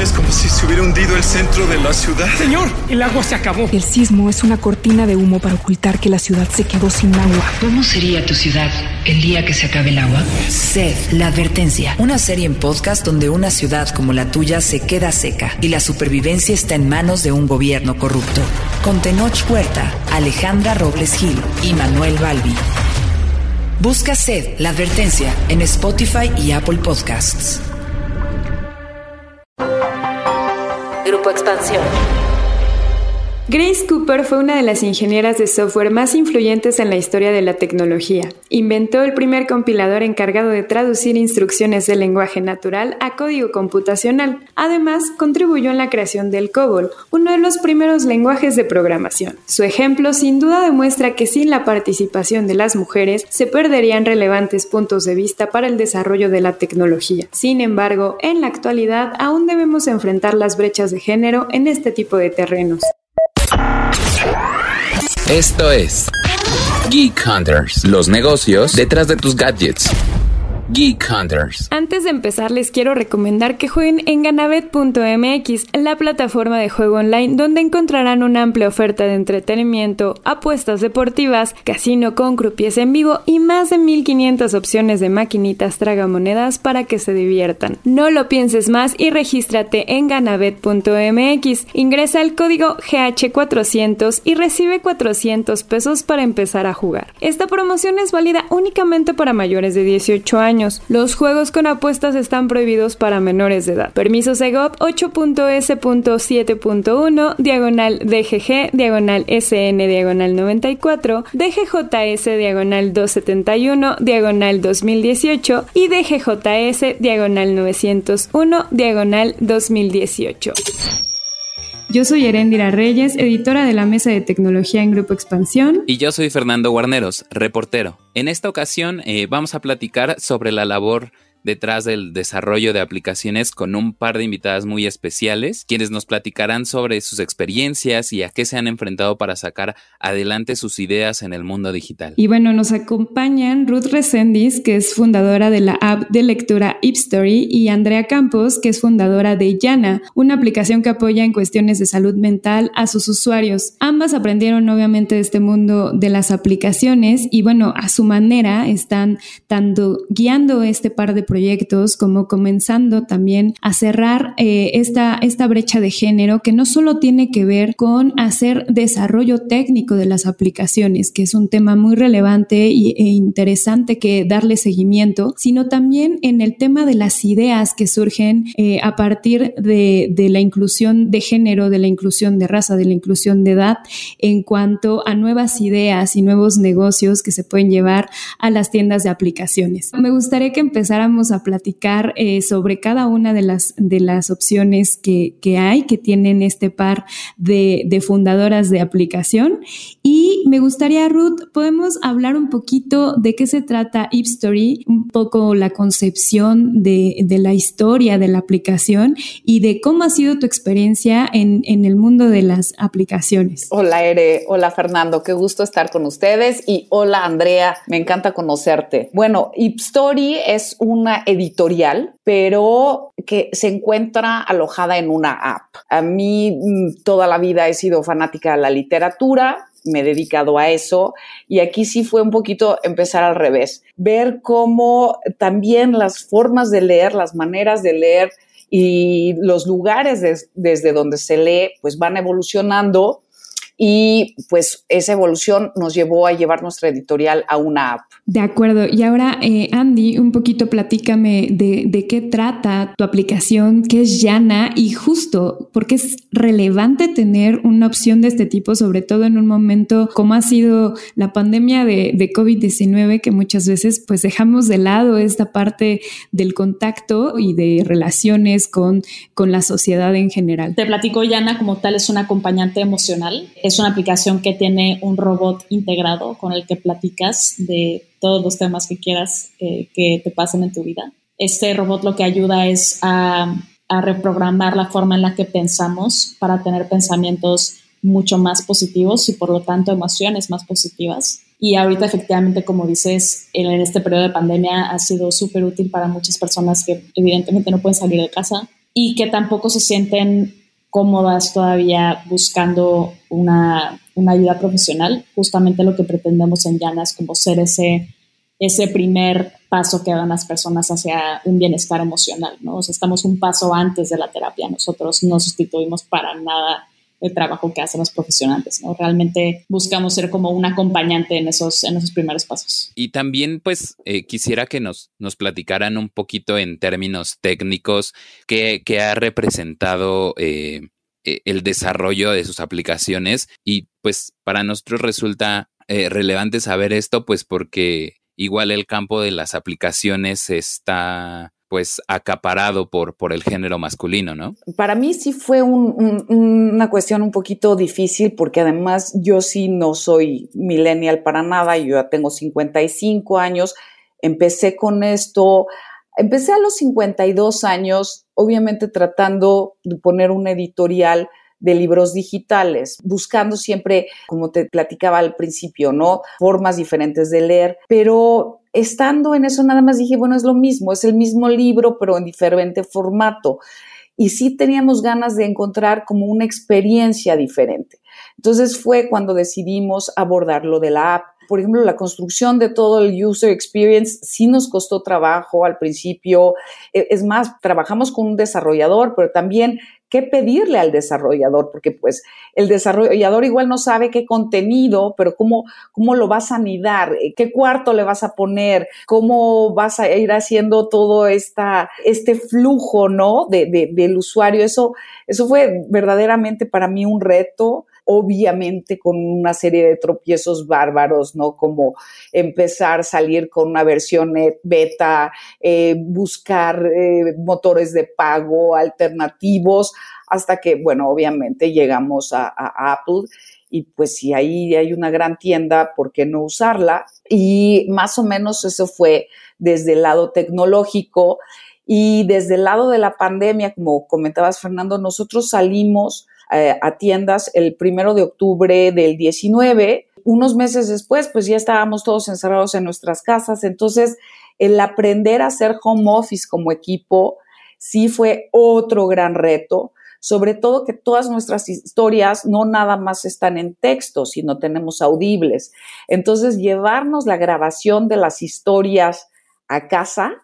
Es como si se hubiera hundido el centro de la ciudad. Señor, el agua se acabó. El sismo es una cortina de humo para ocultar que la ciudad se quedó sin agua. ¿Cómo sería tu ciudad el día que se acabe el agua? Sed, la advertencia. Una serie en podcast donde una ciudad como la tuya se queda seca y la supervivencia está en manos de un gobierno corrupto. Con Tenoch Huerta, Alejandra Robles Gil y Manuel Balbi. Busca Sed, la advertencia en Spotify y Apple Podcasts. Grupo Expansión. Grace Cooper fue una de las ingenieras de software más influyentes en la historia de la tecnología. Inventó el primer compilador encargado de traducir instrucciones de lenguaje natural a código computacional. Además, contribuyó en la creación del COBOL, uno de los primeros lenguajes de programación. Su ejemplo sin duda demuestra que sin la participación de las mujeres se perderían relevantes puntos de vista para el desarrollo de la tecnología. Sin embargo, en la actualidad aún debemos enfrentar las brechas de género en este tipo de terrenos. Esto es Geek Hunters, los negocios detrás de tus gadgets. Geek Hunters. Antes de empezar, les quiero recomendar que jueguen en ganabet.mx, la plataforma de juego online donde encontrarán una amplia oferta de entretenimiento, apuestas deportivas, casino con croupiers en vivo y más de 1500 opciones de maquinitas tragamonedas para que se diviertan. No lo pienses más y regístrate en ganabet.mx. Ingresa el código GH400 y recibe 400 pesos para empezar a jugar. Esta promoción es válida únicamente para mayores de 18 años. Los juegos con apuestas están prohibidos para menores de edad. Permiso SEGOP 8.S.7.1, diagonal DGG, diagonal SN, diagonal 94, DGJS, diagonal 271, diagonal 2018 y DGJS, diagonal 901, diagonal 2018. Yo soy Erendira Reyes, editora de la Mesa de Tecnología en Grupo Expansión. Y yo soy Fernando Guarneros, reportero. En esta ocasión eh, vamos a platicar sobre la labor detrás del desarrollo de aplicaciones con un par de invitadas muy especiales, quienes nos platicarán sobre sus experiencias y a qué se han enfrentado para sacar adelante sus ideas en el mundo digital. Y bueno, nos acompañan Ruth Resendis, que es fundadora de la app de lectura Story, y Andrea Campos, que es fundadora de Yana, una aplicación que apoya en cuestiones de salud mental a sus usuarios. Ambas aprendieron obviamente de este mundo de las aplicaciones y bueno, a su manera están tanto guiando este par de proyectos, como comenzando también a cerrar eh, esta, esta brecha de género que no solo tiene que ver con hacer desarrollo técnico de las aplicaciones, que es un tema muy relevante y, e interesante que darle seguimiento, sino también en el tema de las ideas que surgen eh, a partir de, de la inclusión de género, de la inclusión de raza, de la inclusión de edad, en cuanto a nuevas ideas y nuevos negocios que se pueden llevar a las tiendas de aplicaciones. Me gustaría que empezáramos a platicar eh, sobre cada una de las, de las opciones que, que hay, que tienen este par de, de, fundadoras de aplicación. Y me gustaría, Ruth, podemos hablar un poquito de qué se trata Story, un poco la concepción de, de, la historia de la aplicación y de cómo ha sido tu experiencia en, en el mundo de las aplicaciones. Hola, Ere. Hola, Fernando. Qué gusto estar con ustedes. Y hola, Andrea. Me encanta conocerte. Bueno, Story es una editorial, pero que se encuentra alojada en una app. A mí mm, toda la vida he sido fanática de la literatura, me he dedicado a eso y aquí sí fue un poquito empezar al revés, ver cómo también las formas de leer, las maneras de leer y los lugares desde donde se lee pues van evolucionando y pues esa evolución nos llevó a llevar nuestra editorial a una app. De acuerdo. Y ahora, eh, Andy, un poquito platícame de, de, qué trata tu aplicación, qué es Yana y justo porque es relevante tener una opción de este tipo, sobre todo en un momento como ha sido la pandemia de, de COVID-19, que muchas veces pues dejamos de lado esta parte del contacto y de relaciones con, con la sociedad en general. Te platico, Yana, como tal, es un acompañante emocional es una aplicación que tiene un robot integrado con el que platicas de todos los temas que quieras eh, que te pasen en tu vida. Este robot lo que ayuda es a, a reprogramar la forma en la que pensamos para tener pensamientos mucho más positivos y por lo tanto emociones más positivas. Y ahorita efectivamente, como dices, en este periodo de pandemia ha sido súper útil para muchas personas que evidentemente no pueden salir de casa y que tampoco se sienten cómodas todavía buscando una, una ayuda profesional. Justamente lo que pretendemos en Yana es como ser ese, ese primer paso que dan las personas hacia un bienestar emocional, ¿no? O sea, estamos un paso antes de la terapia. Nosotros no sustituimos para nada el trabajo que hacen los profesionales, ¿no? Realmente buscamos ser como un acompañante en esos, en esos primeros pasos. Y también, pues, eh, quisiera que nos, nos platicaran un poquito en términos técnicos qué, ha representado eh, e, el desarrollo de sus aplicaciones y pues para nosotros resulta eh, relevante saber esto, pues porque igual el campo de las aplicaciones está pues acaparado por, por el género masculino, ¿no? Para mí sí fue una cuestión un poquito difícil porque además yo sí no soy millennial para nada, yo ya tengo 55 años, empecé con esto, empecé a los 52 años, obviamente tratando de poner una editorial de libros digitales, buscando siempre, como te platicaba al principio, ¿no? Formas diferentes de leer, pero estando en eso nada más dije, bueno, es lo mismo, es el mismo libro, pero en diferente formato. Y sí teníamos ganas de encontrar como una experiencia diferente. Entonces fue cuando decidimos abordar lo de la app. Por ejemplo, la construcción de todo el user experience sí nos costó trabajo al principio. E, es más, trabajamos con un desarrollador, pero también qué pedirle al desarrollador, porque pues el desarrollador igual no sabe qué contenido, pero cómo, cómo lo vas a anidar, qué cuarto le vas a poner, cómo vas a ir haciendo todo esta, este flujo, ¿no? De, del usuario. Eso, eso fue verdaderamente para mí un reto obviamente con una serie de tropiezos bárbaros, ¿no? Como empezar a salir con una versión beta, eh, buscar eh, motores de pago alternativos, hasta que, bueno, obviamente llegamos a, Apple y pues si ahí hay una gran tienda, ¿por qué no usarla? Y más o menos eso fue desde el lado tecnológico y desde el lado de la pandemia, como comentabas Fernando, nosotros salimos eh, a tiendas el primero de octubre del 19. Unos meses después, pues ya estábamos todos encerrados en nuestras casas. Entonces, el aprender a hacer home office como equipo sí fue otro gran reto sobre todo que todas nuestras historias no nada más están en texto, sino tenemos audibles. Entonces, llevarnos la grabación de las historias a casa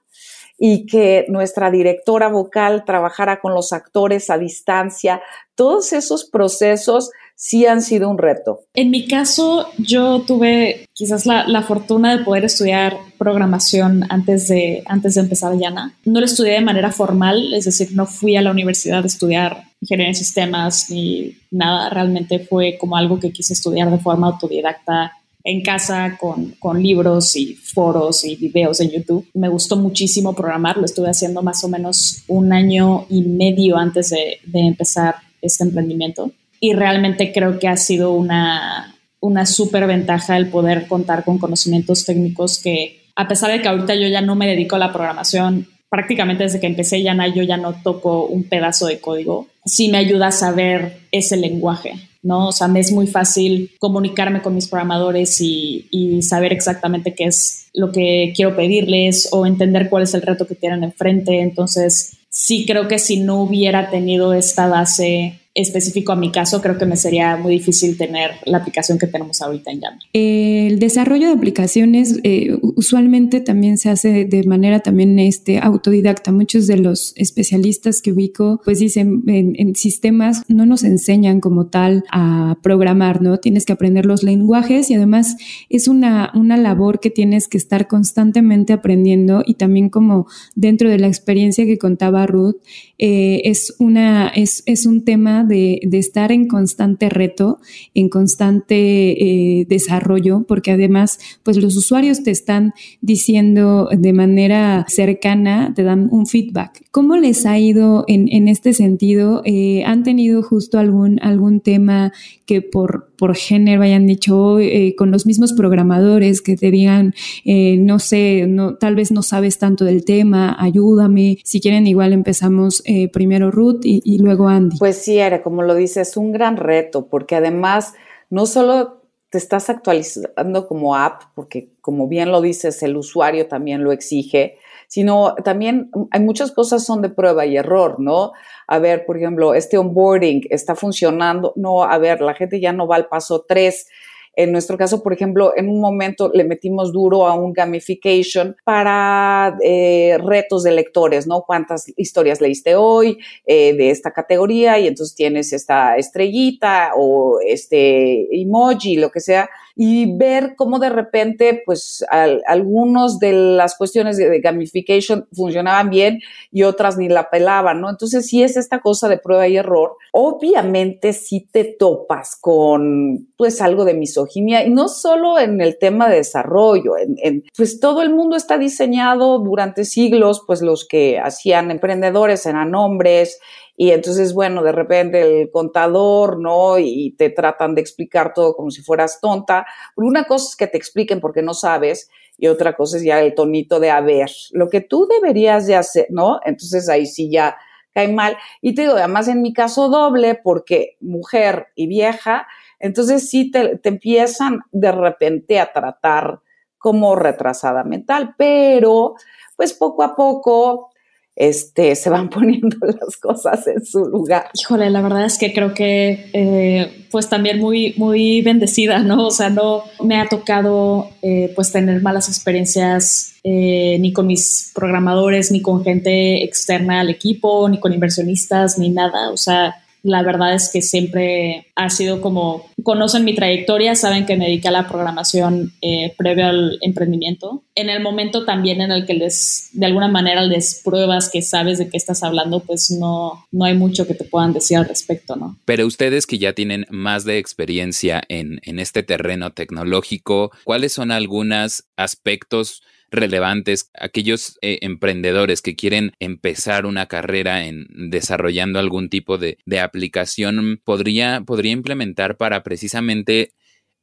y que nuestra directora vocal trabajara con los actores a distancia. Todos esos procesos sí han sido un reto. En mi caso, yo tuve quizás la, fortuna de poder estudiar programación antes de, antes de empezar Yana. No lo estudié de manera formal, es decir, no fui a la universidad a estudiar ingeniería en sistemas ni nada. Realmente fue como algo que quise estudiar de forma autodidacta en casa con, con, libros y foros y videos en YouTube. Me gustó muchísimo programar, lo estuve haciendo más o menos un año y medio antes de, de empezar este emprendimiento. Y realmente creo que ha sido una, una súper ventaja el poder contar con conocimientos técnicos que a pesar de que ahorita yo ya no me dedico a la programación, prácticamente desde que empecé ya yo ya no toco un pedazo de código, sí me ayuda a saber ese lenguaje ¿no? O sea, me es muy fácil comunicarme con mis programadores y, y, saber exactamente qué es lo que quiero pedirles o entender cuál es el reto que tienen enfrente. Entonces, sí creo que si no hubiera tenido esta base específico a mi caso, creo que me sería muy difícil tener la aplicación que tenemos ahorita en Yammer. El desarrollo de aplicaciones eh, usualmente también se hace de manera también este, autodidacta. Muchos de los especialistas que ubico pues dicen en, sistemas no nos enseñan como tal a programar, ¿no? Tienes que aprender los lenguajes y además es una, una labor que tienes que estar constantemente aprendiendo y también como dentro de la experiencia que contaba Ruth, eh, es, una, es, es un tema de, estar en constante reto, en constante eh, desarrollo, porque además, pues los usuarios te están diciendo de manera cercana, te dan un feedback. ¿Cómo les ha ido en, este sentido? Eh, ¿Han tenido justo algún, algún tema que por, por género hayan dicho eh, con los mismos programadores que te digan, no sé, no, tal vez no sabes tanto del tema, ayúdame. Si quieren, igual empezamos primero Ruth y, y, luego Andy. Pues sí, era como lo dices, es un gran reto, porque además no solo te estás actualizando como app, porque como bien lo dices, el usuario también lo exige, sino también hay muchas cosas son de prueba y error, ¿no? A ver, por ejemplo, este onboarding está funcionando, no, a ver, la gente ya no va al paso tres en nuestro caso, por ejemplo, en un momento le metimos duro a un gamification para eh, retos de lectores, ¿no? ¿Cuántas historias leíste hoy eh, de esta categoría? Y entonces tienes esta estrellita o este emoji, lo que sea y ver cómo de repente, pues, algunos de las cuestiones de, gamification funcionaban bien y otras ni la pelaban, ¿no? Entonces, si es esta cosa de prueba y error. Obviamente, si te topas con, pues, algo de misoginia y no solo en el tema de desarrollo, pues, todo el mundo está diseñado durante siglos, pues, los que hacían emprendedores eran hombres y entonces, bueno, de repente el contador, ¿no? Y te tratan de explicar todo como si fueras tonta. Una cosa es que te expliquen porque no sabes y otra cosa es ya el tonito de a ver, lo que tú deberías de hacer, ¿no? Entonces ahí sí ya cae mal. Y te digo, además en mi caso doble, porque mujer y vieja, entonces sí te, te empiezan de repente a tratar como retrasada mental, pero pues poco a poco este, se van poniendo las cosas en su lugar. Híjole, la verdad es que creo que eh, pues también muy, muy bendecida, ¿no? O sea, no me ha tocado eh, pues tener malas experiencias eh, ni con mis programadores, ni con gente externa al equipo, ni con inversionistas, ni nada. O sea, la verdad es que siempre ha sido como, conocen mi trayectoria, saben que me dediqué a la programación eh, previo al emprendimiento. En el momento también en el que les, de alguna manera les pruebas que sabes de qué estás hablando, pues no, no hay mucho que te puedan decir al respecto, ¿no? Pero ustedes que ya tienen más de experiencia en, en este terreno tecnológico, ¿cuáles son algunos aspectos relevantes, aquellos eh, emprendedores que quieren empezar una carrera en desarrollando algún tipo de, aplicación, podría, podría implementar para precisamente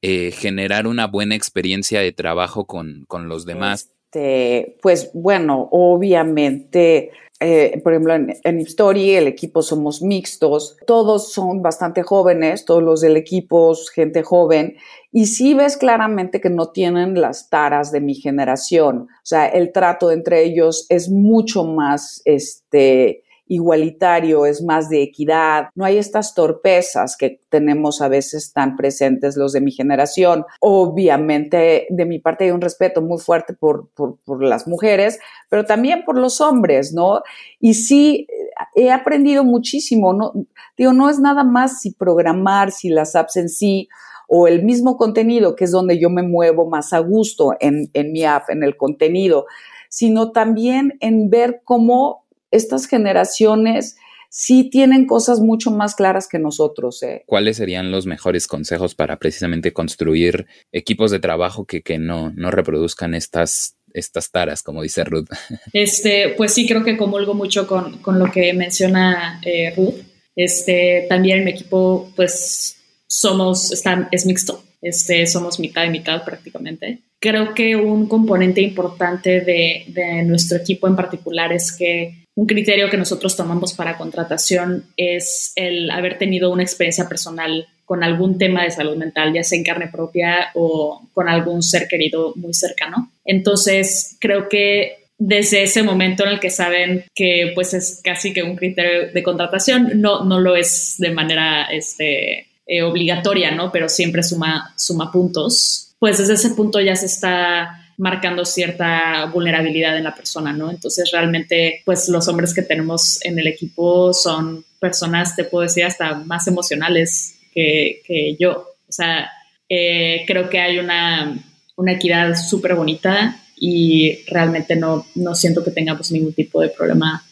eh, generar una buena experiencia de trabajo con, con los demás? Este, pues bueno, obviamente eh, por ejemplo, en, en el equipo somos mixtos, todos son bastante jóvenes, todos los del equipo, gente joven, y sí ves claramente que no tienen las taras de mi generación. O sea, el trato entre ellos es mucho más, este, igualitario, es más de equidad, no hay estas torpezas que tenemos a veces tan presentes los de mi generación. Obviamente, de mi parte hay un respeto muy fuerte por, por, las mujeres, pero también por los hombres, ¿no? Y sí, he aprendido muchísimo, ¿no? Digo, no es nada más si programar, si las apps en sí, o el mismo contenido, que es donde yo me muevo más a gusto en, en mi app, en el contenido, sino también en ver cómo estas generaciones sí tienen cosas mucho más claras que nosotros. ¿eh? ¿Cuáles serían los mejores consejos para precisamente construir equipos de trabajo que, que no, no reproduzcan estas estas taras, como dice Ruth. Este, pues sí, creo que comulgo mucho con, con lo que menciona eh, Ruth. Este, también mi equipo, pues somos, están, es mixto, este, somos mitad y mitad prácticamente. Creo que un componente importante de, nuestro equipo en particular es que un criterio que nosotros tomamos para contratación es el haber tenido una experiencia personal con algún tema de salud mental, ya sea en carne propia o con algún ser querido muy cercano. Entonces, creo que desde ese momento en el que saben que pues es casi que un criterio de contratación, no, no lo es de manera este, eh, obligatoria, ¿no? Pero siempre suma puntos. Pues desde ese punto ya se está marcando cierta vulnerabilidad en la persona, ¿no? Entonces realmente, pues los hombres que tenemos en el equipo son personas, te puedo decir, hasta más emocionales que, yo. O sea, eh, creo que hay una, equidad súper bonita y realmente no, no siento que tengamos ningún tipo de problema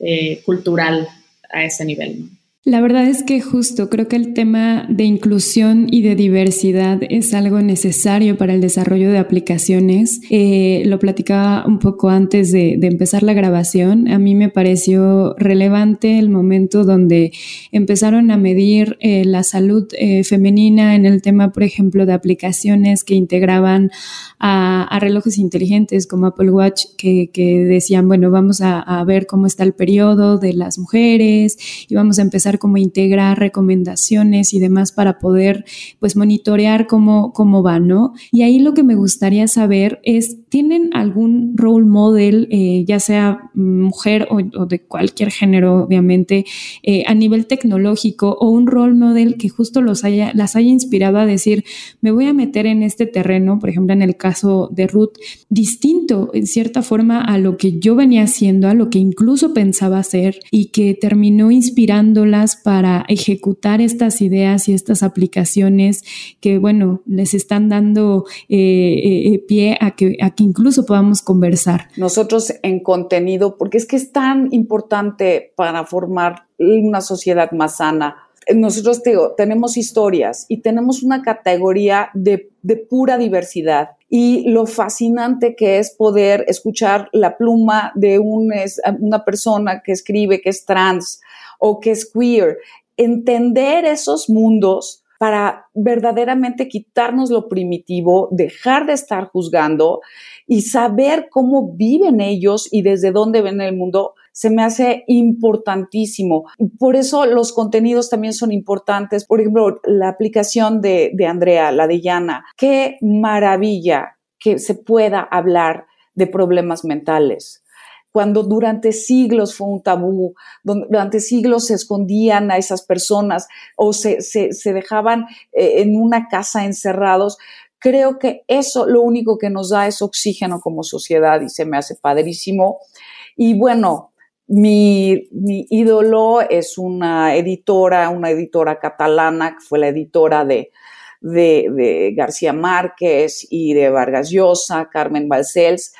eh, cultural a ese nivel, ¿no? La verdad es que justo creo que el tema de inclusión y de diversidad es algo necesario para el desarrollo de aplicaciones. Eh, lo platicaba un poco antes de, empezar la grabación. A mí me pareció relevante el momento donde empezaron a medir eh, la salud eh, femenina en el tema, por ejemplo, de aplicaciones que integraban a, relojes inteligentes como Apple Watch, que, decían, bueno, vamos a ver cómo está el periodo de las mujeres y vamos a empezar como integrar recomendaciones y demás para poder pues monitorear cómo, cómo va, ¿no? Y ahí lo que me gustaría saber es, ¿tienen algún role model, eh, ya sea mujer o, de cualquier género, obviamente, eh, a nivel tecnológico o un role model que justo los haya, las haya inspirado a decir, me voy a meter en este terreno, por ejemplo, en el caso de Ruth, distinto en cierta forma a lo que yo venía haciendo, a lo que incluso pensaba hacer y que terminó inspirándolas para ejecutar estas ideas y estas aplicaciones que, bueno, les están dando eh, eh, eh, pie a que, a que incluso podamos conversar. Nosotros en contenido, porque es que es tan importante para formar una sociedad más sana, nosotros digo, tenemos historias y tenemos una categoría de, de, pura diversidad. Y lo fascinante que es poder escuchar la pluma de un, una persona que escribe que es trans o que es queer, entender esos mundos para verdaderamente quitarnos lo primitivo, dejar de estar juzgando y saber cómo viven ellos y desde dónde ven el mundo se me hace importantísimo. Por eso los contenidos también son importantes. Por ejemplo, la aplicación de, Andrea, la de Yana, qué maravilla que se pueda hablar de problemas mentales cuando durante siglos fue un tabú, durante siglos se escondían a esas personas o se, se, dejaban eh, en una casa encerrados. Creo que eso lo único que nos da es oxígeno como sociedad y se me hace padrísimo. Y bueno, mi, mi, ídolo es una editora, una editora catalana, que fue la editora de, de, de García Márquez y de Vargas Llosa, Carmen Balcells,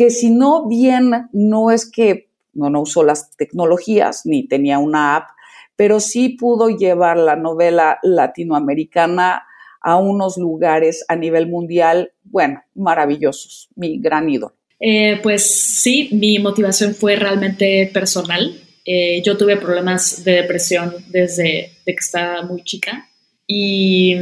que si no bien no es que no, no usó las tecnologías ni tenía una app, pero sí pudo llevar la novela latinoamericana a unos lugares a nivel mundial, bueno, maravillosos, mi gran ídolo. Eh, pues sí, mi motivación fue realmente personal. Eh, yo tuve problemas de depresión desde que estaba muy chica y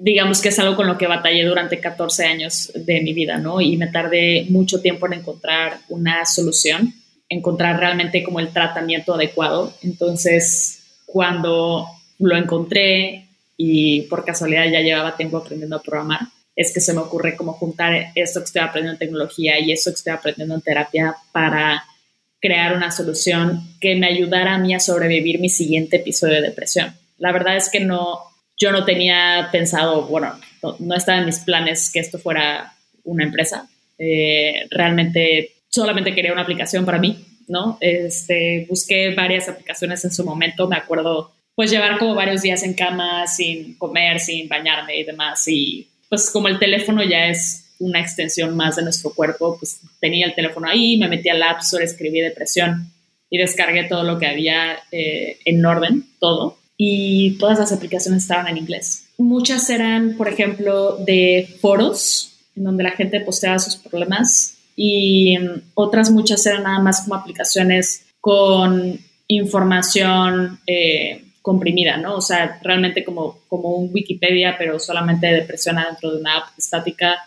digamos que es algo con lo que batallé durante 14 años de mi vida, ¿no? Y me tardé mucho tiempo en encontrar una solución, encontrar realmente como el tratamiento adecuado. Entonces, cuando lo encontré y por casualidad ya llevaba tiempo aprendiendo a programar, es que se me ocurre como juntar esto que estoy aprendiendo en tecnología y eso que estoy aprendiendo en terapia para crear una solución que me ayudara a mí a sobrevivir mi siguiente episodio de depresión. La verdad es que no, yo no tenía pensado, bueno, no, estaba en mis planes que esto fuera una empresa. Eh, realmente solamente quería una aplicación para mí, ¿no? Este, busqué varias aplicaciones en su momento, me acuerdo, pues llevar como varios días en cama sin comer, sin bañarme y demás, y pues como el teléfono ya es una extensión más de nuestro cuerpo, pues tenía el teléfono ahí, me metí al App Store, escribí depresión y descargué todo lo que había eh, en orden, todo. Y todas las aplicaciones estaban en inglés. Muchas eran, por ejemplo, de foros, en donde la gente posteaba sus problemas, y mm, otras muchas eran nada más como aplicaciones con información eh, comprimida, ¿no? O sea, realmente como, como un Wikipedia, pero solamente depresión dentro de una app estática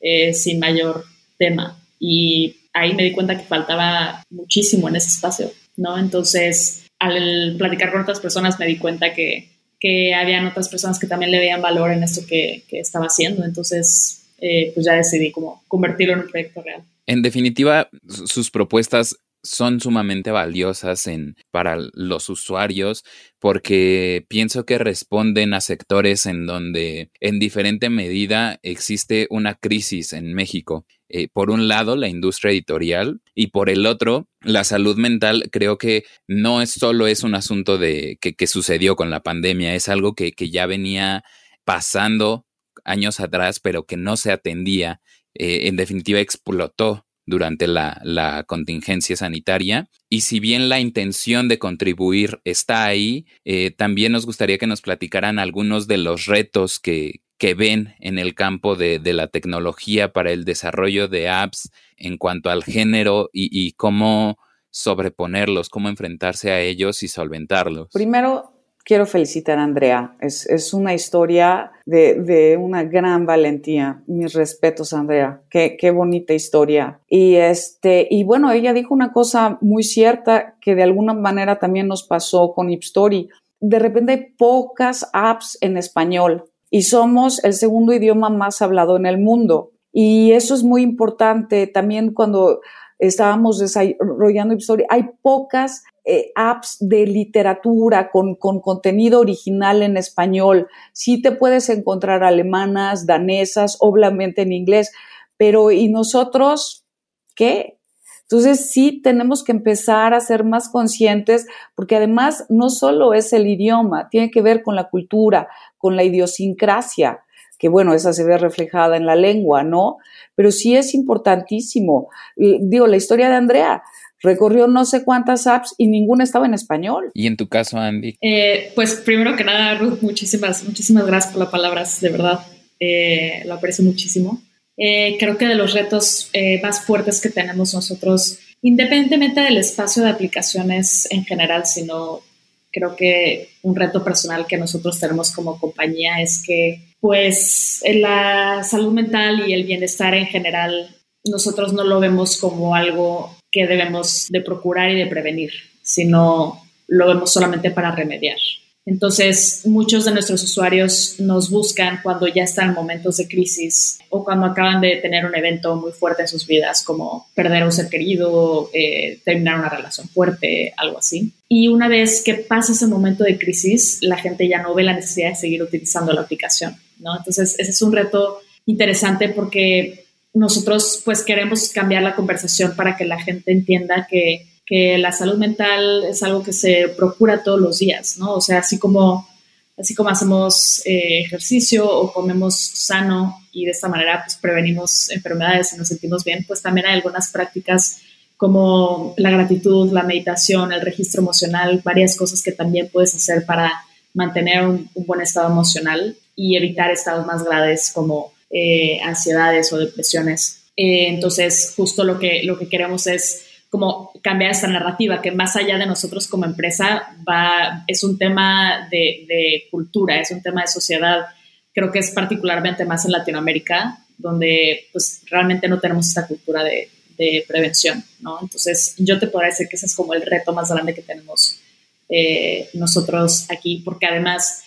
eh, sin mayor tema. Y ahí me di cuenta que faltaba muchísimo en ese espacio, ¿no? Entonces, al platicar con otras personas me di cuenta que, que habían otras personas que también le veían valor en esto que, que estaba haciendo. Entonces, eh, pues ya decidí como convertirlo en un proyecto real. En definitiva, sus propuestas son sumamente valiosas en, para los usuarios porque pienso que responden a sectores en donde en diferente medida existe una crisis en México. Eh, por un lado, la industria editorial y por el otro, la salud mental. Creo que no es solo es un asunto de que, sucedió con la pandemia, es algo que, que, ya venía pasando años atrás, pero que no se atendía. Eh, en definitiva, explotó durante la, contingencia sanitaria. Y si bien la intención de contribuir está ahí, eh, también nos gustaría que nos platicaran algunos de los retos que, que ven en el campo de, la tecnología para el desarrollo de apps en cuanto al género y, y cómo sobreponerlos, cómo enfrentarse a ellos y solventarlos. Primero, quiero felicitar a Andrea. Es, es una historia de, de, una gran valentía. Mis respetos, Andrea. Qué, qué, bonita historia. Y este, y bueno, ella dijo una cosa muy cierta que de alguna manera también nos pasó con Ipstory. de repente hay pocas apps en español y somos el segundo idioma más hablado en el mundo. Y eso es muy importante también cuando estábamos desarrollando Ipstory. Hay pocas eh, apps de literatura con, con, contenido original en español. Sí te puedes encontrar alemanas, danesas, obviamente en inglés, pero ¿y nosotros qué? Entonces sí tenemos que empezar a ser más conscientes porque además no solo es el idioma, tiene que ver con la cultura, con la idiosincrasia, que bueno, esa se ve reflejada en la lengua, ¿no? Pero sí es importantísimo. Digo, la historia de Andrea, recorrió no sé cuántas apps y ninguna estaba en español. ¿Y en tu caso, Andy? Eh, pues primero que nada, Ruth, muchísimas, muchísimas gracias por las palabras, de verdad, eh, lo aprecio muchísimo. Eh, creo que de los retos eh, más fuertes que tenemos nosotros, independientemente del espacio de aplicaciones en general, sino creo que un reto personal que nosotros tenemos como compañía es que pues la salud mental y el bienestar en general nosotros no lo vemos como algo que debemos de procurar y de prevenir, sino lo vemos solamente para remediar. Entonces, muchos de nuestros usuarios nos buscan cuando ya están en momentos de crisis o cuando acaban de tener un evento muy fuerte en sus vidas, como perder a un ser querido, eh, terminar una relación fuerte, algo así. Y una vez que pasa ese momento de crisis, la gente ya no ve la necesidad de seguir utilizando la aplicación, ¿no? Entonces, ese es un reto interesante porque nosotros pues queremos cambiar la conversación para que la gente entienda que que la salud mental es algo que se procura todos los días, ¿no? O sea, así como, así como hacemos eh, ejercicio o comemos sano y de esta manera pues, prevenimos enfermedades y nos sentimos bien, pues también hay algunas prácticas como la gratitud, la meditación, el registro emocional, varias cosas que también puedes hacer para mantener un, buen estado emocional y evitar estados más graves como eh, ansiedades o depresiones. Eh, entonces, justo lo que, lo que queremos es como cambiar esta narrativa, que más allá de nosotros como empresa va, es un tema de, cultura, es un tema de sociedad. Creo que es particularmente más en Latinoamérica, donde pues realmente no tenemos esta cultura de, prevención, ¿no? Entonces yo te podría decir que ese es como el reto más grande que tenemos eh, nosotros aquí, porque además,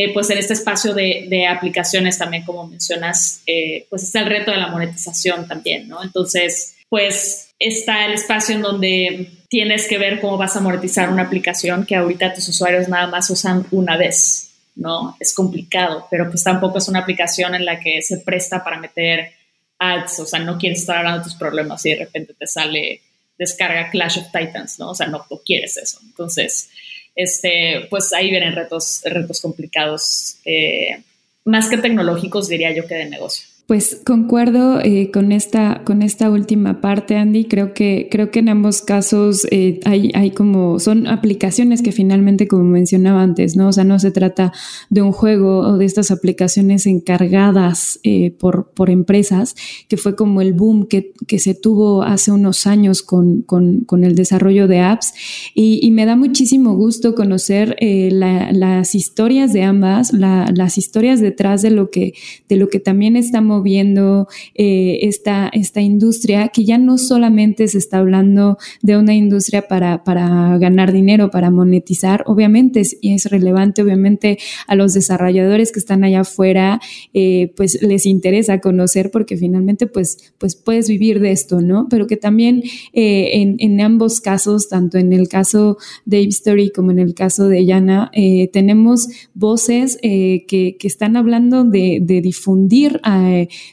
eh, pues en este espacio de, aplicaciones también, como mencionas, eh, pues está el reto de la monetización también, ¿no? Entonces, pues está el espacio en donde tienes que ver cómo vas a amortizar una aplicación que ahorita tus usuarios nada más usan una vez, ¿no? Es complicado, pero pues tampoco es una aplicación en la que se presta para meter ads, o sea, no quieres estar hablando de tus problemas y de repente te sale descarga Clash of Titans, ¿no? O sea, no, no quieres eso. Entonces, este, pues ahí vienen retos, retos complicados, eh, más que tecnológicos, diría yo, que de negocio. Pues concuerdo eh, con, esta, con esta última parte, Andy. Creo que, creo que en ambos casos eh, hay, hay como, son aplicaciones que finalmente, como mencionaba antes, ¿no? O sea, no se trata de un juego o de estas aplicaciones encargadas eh, por, por empresas, que fue como el boom que, que se tuvo hace unos años con, con, con el desarrollo de apps. Y, me da muchísimo gusto conocer la, las historias de ambas, la, las historias detrás de lo que, de lo que también estamos viendo eh, esta, esta industria, que ya no solamente se está hablando de una industria para, para ganar dinero, para monetizar, obviamente es, es relevante, obviamente a los desarrolladores que están allá afuera, eh, pues les interesa conocer porque finalmente pues, pues puedes vivir de esto, ¿no? Pero que también eh, en, en, ambos casos, tanto en el caso de Story como en el caso de Yana, tenemos voces que, que, están hablando de, difundir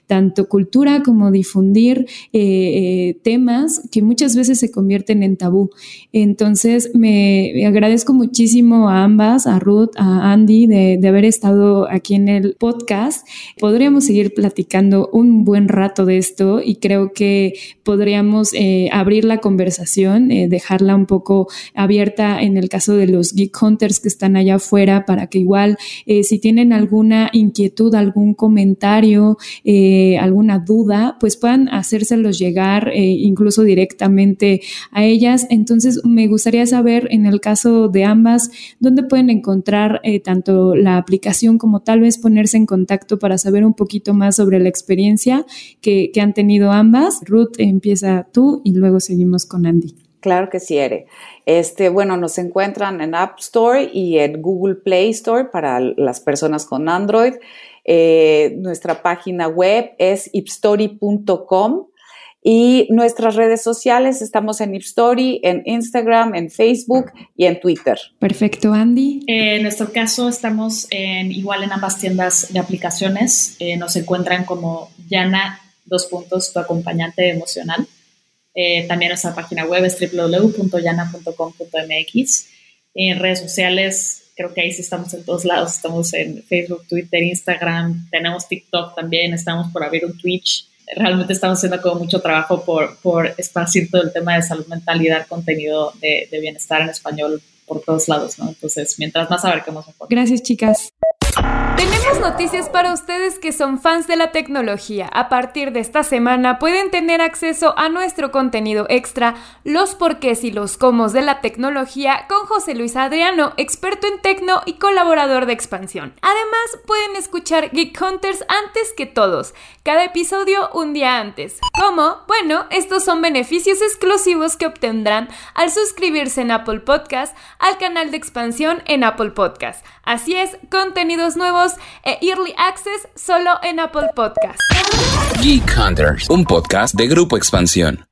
tanto cultura como difundir eh, eh, temas que muchas veces se convierten en tabú. Entonces, me agradezco muchísimo a ambas, a Ruth, a Andy, de, haber estado aquí en el podcast. Podríamos seguir platicando un buen rato de esto y creo que podríamos eh, abrir la conversación, dejarla un poco abierta en el caso de los Geek Hunters que están allá afuera para que igual si tienen alguna inquietud, algún comentario, eh, alguna duda, pues puedan hacérselos llegar eh, incluso directamente a ellas. Entonces, me gustaría saber, en el caso de ambas, dónde pueden encontrar eh, tanto la aplicación como tal vez ponerse en contacto para saber un poquito más sobre la experiencia que, que han tenido ambas. Ruth, empieza tú y luego seguimos con Andy. Claro que sí, Ere. Este, bueno, nos encuentran en App Store y en Google Play Store para las personas con Android. Eh, nuestra página web es ipstory.com y nuestras redes sociales estamos en Ipstory, en Instagram, en Facebook y en Twitter. Perfecto, Andy. en nuestro caso estamos en, igual en ambas tiendas de aplicaciones. Eh, nos encuentran como Yana, dos puntos, tu acompañante emocional. Eh, también nuestra página web es www.yana.com.mx. En redes sociales creo que ahí sí estamos en todos lados. Estamos en Facebook, Twitter, Instagram, tenemos TikTok también, estamos por abrir un Twitch realmente estamos haciendo como mucho trabajo por, por esparcir todo el tema de salud mental y dar contenido de, de bienestar en español por todos lados, ¿no? Entonces, mientras más abarquemos mejor. Gracias, chicas. Tenemos noticias para ustedes que son fans de la tecnología. A partir de esta semana pueden tener acceso a nuestro contenido extra, los porqués y los cómo de la tecnología con José Luis Adriano, experto en tecno y colaborador de expansión. Además, pueden escuchar Geek Hunters antes que todos, cada episodio un día antes. ¿Cómo? Bueno, estos son beneficios exclusivos que obtendrán al suscribirse en Apple Podcast al canal de expansión en Apple Podcast. Así es, nuevos e Early Access solo en Apple Podcast. Geek Hunters, un podcast de Grupo Expansión.